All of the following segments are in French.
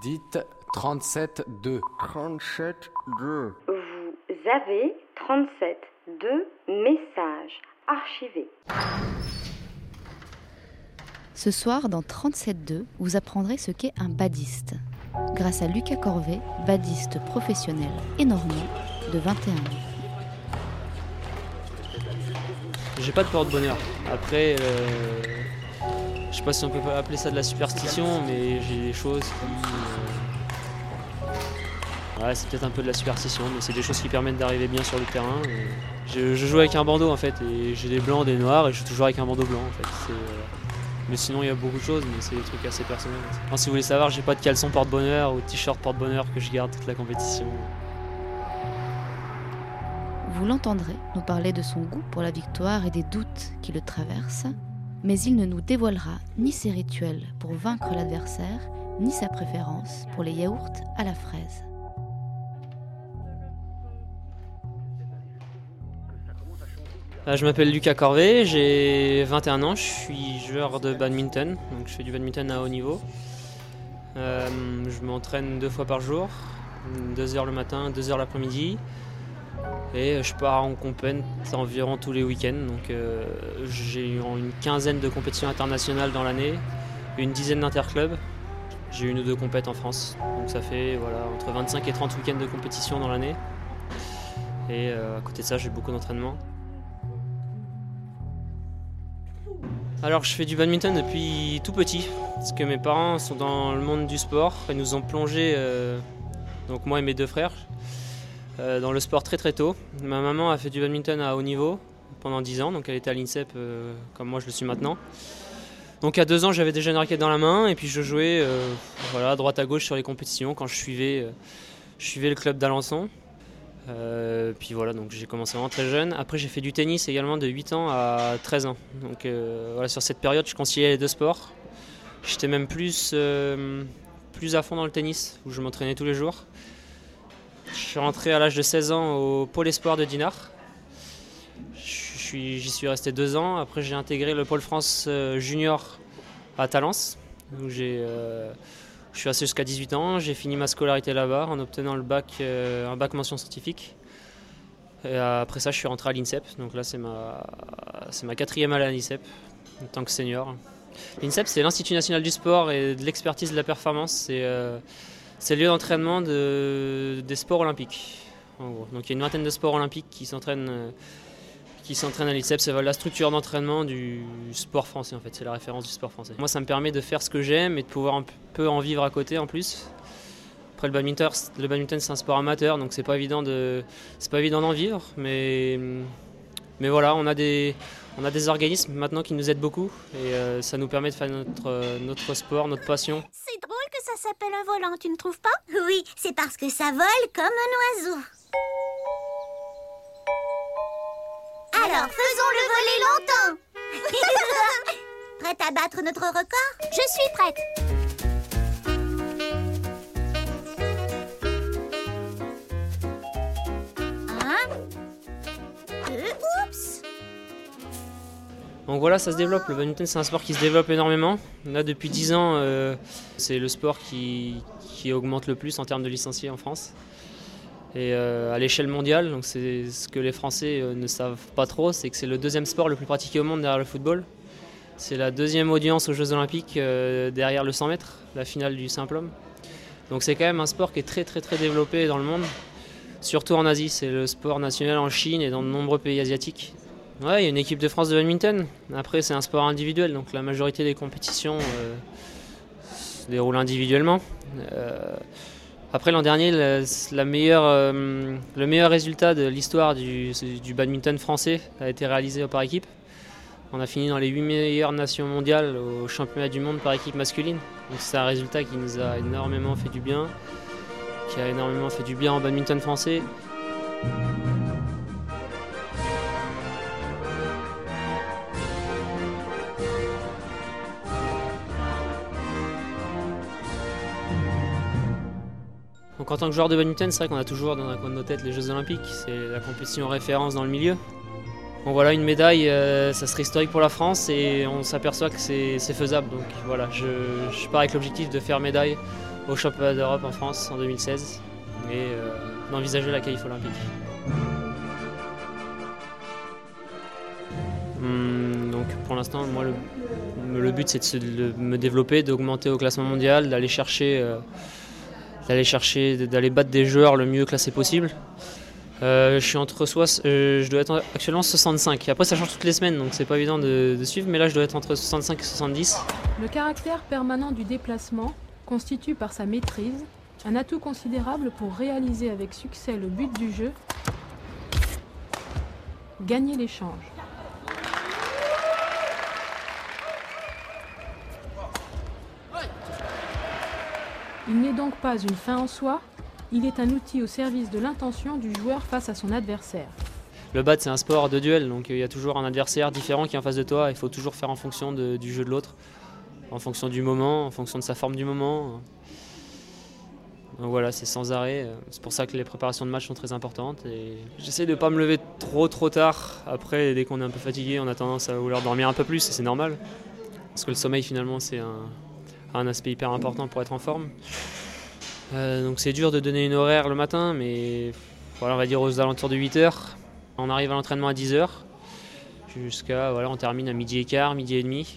Dites 37-2. 37-2. Vous avez 37 deux messages archivés. Ce soir, dans 37.2, vous apprendrez ce qu'est un badiste. Grâce à Lucas Corvet, badiste professionnel et normand de 21 ans. J'ai pas de porte-bonheur. Après, euh, je sais pas si on peut appeler ça de la superstition, mais j'ai des choses qui. euh, Ouais, c'est peut-être un peu de la superstition, mais c'est des choses qui permettent d'arriver bien sur le terrain. Je, joue avec un bandeau en fait, et j'ai des blancs, des noirs, et je joue toujours avec un bandeau blanc en fait. Euh, Mais sinon, il y a beaucoup de choses, mais c'est des trucs assez personnels. Enfin, si vous voulez savoir, j'ai pas de caleçon porte-bonheur ou de t-shirt porte-bonheur que je garde toute la compétition. Vous l'entendrez nous parler de son goût pour la victoire et des doutes qui le traversent, mais il ne nous dévoilera ni ses rituels pour vaincre l'adversaire, ni sa préférence pour les yaourts à la fraise. Euh, Je m'appelle Lucas Corvet, j'ai 21 ans, je suis joueur de badminton, donc je fais du badminton à haut niveau. Euh, je m'entraîne deux fois par jour, deux heures le matin, deux heures l'après-midi. Et je pars en compète environ tous les week-ends. Donc euh, j'ai eu une quinzaine de compétitions internationales dans l'année, une dizaine d'interclubs. J'ai une ou deux compètes en France. Donc ça fait voilà, entre 25 et 30 week-ends de compétition dans l'année. Et euh, à côté de ça, j'ai beaucoup d'entraînement. Alors je fais du badminton depuis tout petit, parce que mes parents sont dans le monde du sport et nous ont plongé, euh, donc moi et mes deux frères, euh, dans le sport très très tôt. Ma maman a fait du badminton à haut niveau pendant 10 ans, donc elle était à l'INSEP euh, comme moi je le suis maintenant. Donc à deux ans j'avais déjà une raquette dans la main et puis je jouais euh, voilà, à droite à gauche sur les compétitions quand je suivais, euh, je suivais le club d'Alençon. Puis voilà, donc j'ai commencé vraiment très jeune. Après, j'ai fait du tennis également de 8 ans à 13 ans. Donc voilà, sur cette période, je conciliais les deux sports. J'étais même plus, plus à fond dans le tennis, où je m'entraînais tous les jours. Je suis rentré à l'âge de 16 ans au pôle espoir de Dinard. J'y suis resté deux ans. Après, j'ai intégré le pôle France euh, junior à Talence, euh, je suis resté jusqu'à 18 ans, j'ai fini ma scolarité là-bas en obtenant le bac, euh, un bac mention scientifique. Après ça, je suis rentré à l'INSEP, donc là c'est ma, quatrième année à l'INSEP en tant que senior. L'INSEP, c'est l'Institut national du sport et de l'expertise de la performance. C'est le lieu d'entraînement de, des sports olympiques. Donc il y a une vingtaine de sports olympiques qui s'entraînent euh, qui s'entraînent à l'INSEP. C'est la structure d'entraînement du sport français en fait. C'est la référence du sport français. Moi, ça me permet de faire ce que j'aime et de pouvoir un peu en vivre à côté en plus. Après le badminton, le badminton c'est un sport amateur, donc c'est pas évident de, pas évident d'en vivre, mais mais voilà, on a des on a des organismes maintenant qui nous aident beaucoup et euh, ça nous permet de faire notre euh, notre sport, notre passion. S'appelle un volant, tu ne trouves pas? Oui, c'est parce que ça vole comme un oiseau. Alors, faisons-le voler longtemps. Prête à battre notre record? Je suis prête Donc voilà, ça se développe. Le badminton, c'est un sport qui se développe énormément. Là, depuis 10 ans, euh, c'est le sport qui, augmente le plus en termes de licenciés en France. Et euh, à l'échelle mondiale, donc c'est ce que les Français euh, ne savent pas trop, c'est que c'est le deuxième sport le plus pratiqué au monde derrière le football. C'est la deuxième audience aux Jeux Olympiques derrière le 100 mètres, la finale du simple homme. Donc c'est quand même un sport qui est très très très développé dans le monde, surtout en Asie. C'est le sport national en Chine et dans de nombreux pays asiatiques. Ouais, il y a une équipe de France de badminton. Après, c'est un sport individuel, donc la majorité des compétitions euh, se déroulent individuellement. Euh, après, l'an dernier, euh, le meilleur résultat de l'histoire du, badminton français a été réalisé par équipe. On a fini dans les 8 meilleures nations mondiales au championnat du monde par équipe masculine. C'est un résultat qui nous a énormément fait du bien, qui a énormément fait du bien en badminton français. En tant que joueur de badminton, c'est vrai qu'on a toujours dans un coin de nos têtes les Jeux Olympiques. C'est la compétition référence dans le milieu. Bon voilà, une médaille, euh, ça serait historique pour la France et on s'aperçoit que c'est faisable. Donc voilà, je, pars avec l'objectif de faire médaille au championnat d'Europe en France en 2016 et d'envisager la qualif olympique. Hum, donc pour l'instant, moi, le, but c'est de, me développer, d'augmenter au classement mondial, d'aller chercher, d'aller chercher, d'aller battre des joueurs le mieux classé possible. Euh, je suis entre euh, je dois être actuellement 65. Après, ça change toutes les semaines, donc c'est pas évident de, suivre. Mais là, je dois être entre 65 et 70. Le caractère permanent du déplacement constitue par sa maîtrise un atout considérable pour réaliser avec succès le but du jeu gagner l'échange. Il n'est donc pas une fin en soi, il est un outil au service de l'intention du joueur face à son adversaire. Le bat, c'est un sport de duel, donc il y a toujours un adversaire différent qui est en face de toi. Il faut toujours faire en fonction du jeu de l'autre, en fonction du moment, en fonction de sa forme du moment. Donc voilà, c'est sans arrêt. C'est pour ça que les préparations de match sont très importantes. Et j'essaie de ne pas me lever trop trop tard. Après, dès qu'on est un peu fatigué, on a tendance à vouloir dormir un peu plus, et c'est normal. Parce que le sommeil, finalement, c'est un aspect hyper important pour être en forme. Euh, donc c'est dur de donner une horaire le matin, mais voilà, on va dire aux alentours de 8 h On arrive à l'entraînement à 10 h jusqu'à voilà, on termine à midi et quart, midi et demi.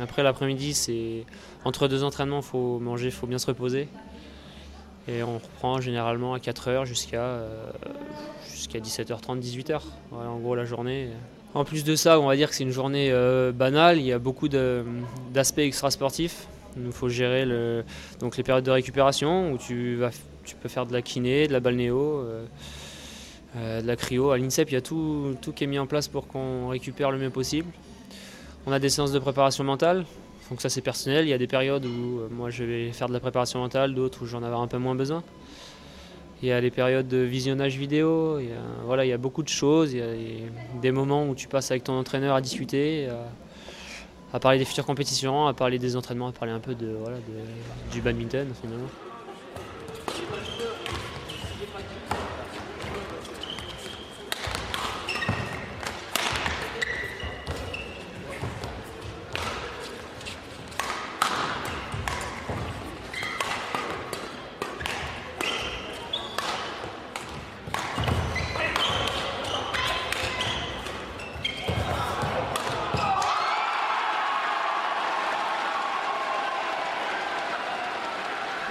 Après l'après-midi, c'est entre deux entraînements, il faut manger, il faut bien se reposer. Et on reprend généralement à 4 h jusqu'à euh, jusqu'à 17h30, 18h. Voilà, en gros la journée. En plus de ça, on va dire que c'est une journée euh, banale. Il y a beaucoup d'aspects extrasportifs. Il faut gérer donc les périodes de récupération où tu, peux faire de la kiné, de la balnéo, euh, euh, de la cryo. À l'INSEP, il y a tout, tout qui est mis en place pour qu'on récupère le mieux possible. On a des séances de préparation mentale, donc ça c'est personnel. Il y a des périodes où euh, moi je vais faire de la préparation mentale, d'autres où j'en avais un peu moins besoin. Il y a les périodes de visionnage vidéo, il y a, voilà, il y a beaucoup de choses, il y a des moments où tu passes avec ton entraîneur à discuter à parler des futures compétitions, à parler des entraînements, à parler un peu de, du badminton finalement.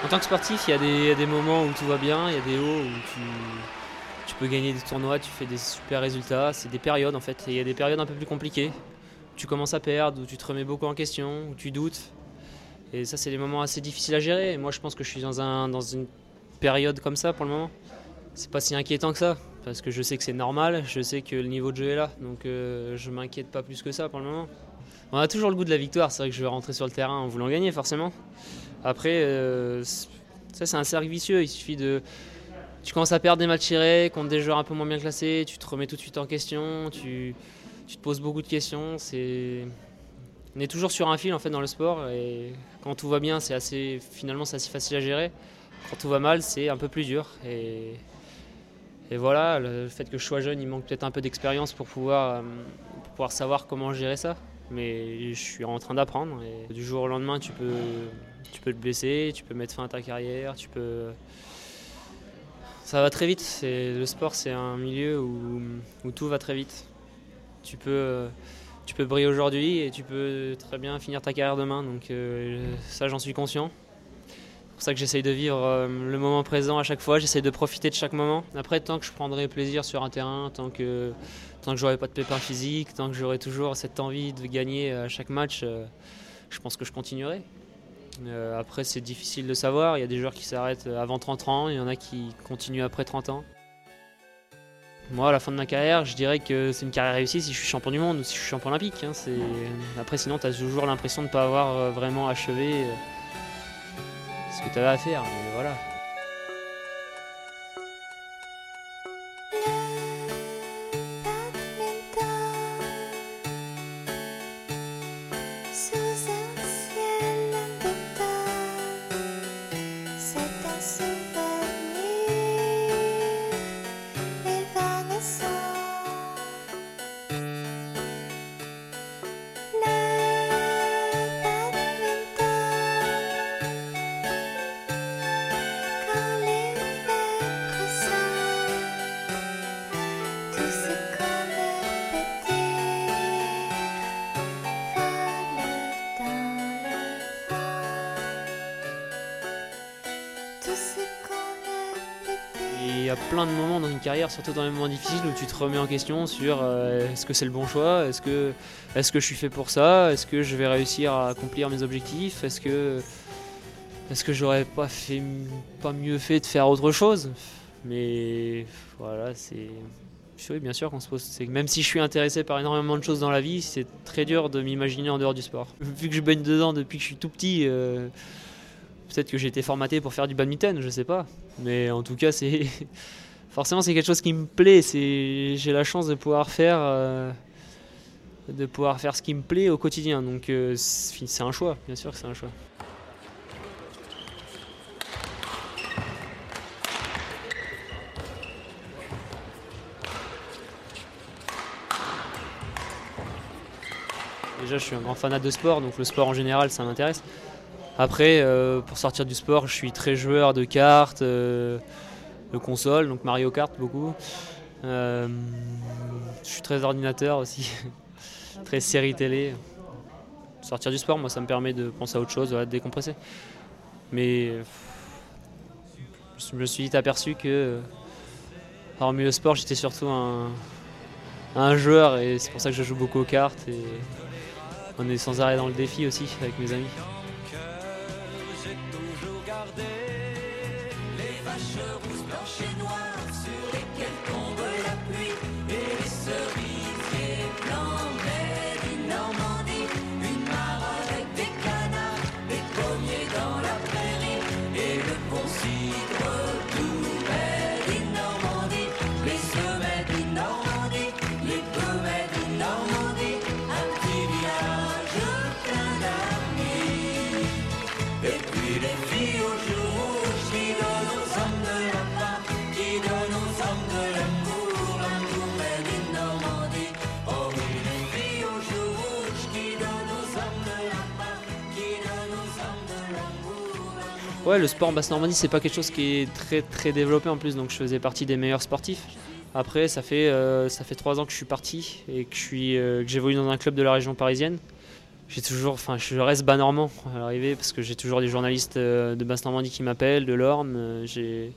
En tant que sportif, il y, a des, moments où tout va bien, il y a des hauts où tu, peux gagner des tournois, tu fais des super résultats. C'est des périodes en fait. il y a des périodes un peu plus compliquées. Tu commences à perdre, où tu te remets beaucoup en question, où tu doutes. Et ça, c'est des moments assez difficiles à gérer. moi, je pense que je suis dans une période comme ça pour le moment. C'est pas si inquiétant que ça, parce que je sais que c'est normal, je sais que le niveau de jeu est là, donc euh, je m'inquiète pas plus que ça pour le moment. On a toujours le goût de la victoire, c'est vrai que je vais rentrer sur le terrain en voulant gagner forcément. Après, euh, ça c'est un cercle vicieux. Il suffit de. Tu commences à perdre des matchs tirés contre des joueurs un peu moins bien classés, tu te remets tout de suite en question, tu, te poses beaucoup de questions. On est toujours sur un fil en fait dans le sport et quand tout va bien, c'est assez finalement c'est assez facile à gérer. Quand tout va mal, c'est un peu plus dur et voilà, le fait que je sois jeune, il manque peut-être un peu d'expérience pour pouvoir, euh, savoir comment gérer ça. Mais je suis en train d'apprendre du jour au lendemain, tu peux te blesser, tu peux mettre fin à ta carrière, tu peux. Ça va très vite. Le sport, c'est un milieu où, tout va très vite. Tu peux, tu peux briller aujourd'hui et tu peux très bien finir ta carrière demain. Donc euh, ça, j'en suis conscient. Pour ça que j'essaye de vivre euh, le moment présent à chaque fois. J'essaye de profiter de chaque moment. Après, tant que je prendrai plaisir sur un terrain, tant que tant que j'aurai pas de pépins physiques, tant que j'aurai toujours cette envie de gagner à chaque match, euh, je pense que je continuerai. Euh, après, c'est difficile de savoir. Il y a des joueurs qui s'arrêtent avant 30 ans, il y en a qui continuent après 30 ans. Moi, à la fin de ma carrière, je dirais que c'est une carrière réussie si je suis champion du monde ou si je suis champion olympique. Hein. Après, sinon, tu as toujours l'impression de ne pas avoir euh, vraiment achevé euh, ce que tu avais à faire. Mais voilà. Il y a plein de moments dans une carrière, surtout dans les moments difficiles, où tu te remets en question sur euh, est-ce que c'est le bon choix, est-ce que, est que je suis fait pour ça, est-ce que je vais réussir à accomplir mes objectifs, est-ce que, est que j'aurais pas, pas mieux fait de faire autre chose? Mais voilà, c'est. Oui, bien sûr qu'on se pose. Même si je suis intéressé par énormément de choses dans la vie, c'est très dur de m'imaginer en dehors du sport. Vu que je baigne dedans depuis que je suis tout petit. Euh, Peut-être que j'ai été formaté pour faire du badminton, je sais pas. Mais en tout cas, c'est forcément c'est quelque chose qui me plaît. C'est j'ai la chance de pouvoir faire euh, de pouvoir faire ce qui me plaît au quotidien. Donc euh, c'est un choix, bien sûr que c'est un choix. Déjà, je suis un grand fanat de sport, donc le sport en général, ça m'intéresse. Après, euh, pour sortir du sport, je suis très joueur de cartes, euh, de consoles, donc Mario Kart beaucoup. Euh, je suis très ordinateur aussi, très série télé. Sortir du sport, moi, ça me permet de penser à autre chose, de décompresser. Mais je me suis vite aperçu que, hormis le sport, j'étais surtout un, un joueur et c'est pour ça que je joue beaucoup aux cartes. Et on est sans arrêt dans le défi aussi avec mes amis. Ouais, le sport en Basse-Normandie, c'est pas quelque chose qui est très très développé en plus, donc je faisais partie des meilleurs sportifs. Après, ça fait, euh, ça fait trois ans que je suis parti et que je suis, euh, que j'évolue dans un club de la région parisienne. J'ai toujours, enfin, je reste bas normand à l'arrivée parce que j'ai toujours des journalistes euh, de Basse-Normandie qui m'appellent, de l'Orne. J'ai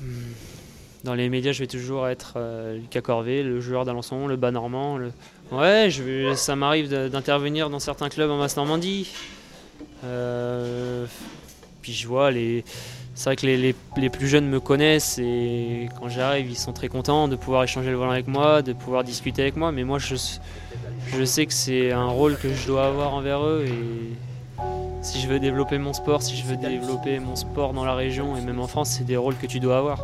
hmm, dans les médias, je vais toujours être Lucas Corvé, le joueur d'Alençon, le bas normand. Ouais, je ça m'arrive d'intervenir dans certains clubs en Basse-Normandie. Puis je vois les. C'est vrai que les, les, plus jeunes me connaissent et quand j'arrive, ils sont très contents de pouvoir échanger le volant avec moi, de pouvoir discuter avec moi. Mais moi, je, je sais que c'est un rôle que je dois avoir envers eux et si je veux développer mon sport, si je veux développer mon sport dans la région et même en France, c'est des rôles que tu dois avoir.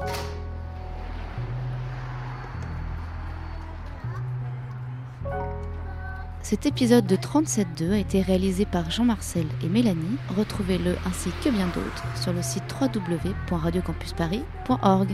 Cet épisode de 37.2 a été réalisé par Jean-Marcel et Mélanie. Retrouvez-le ainsi que bien d'autres sur le site www.radiocampusparis.org.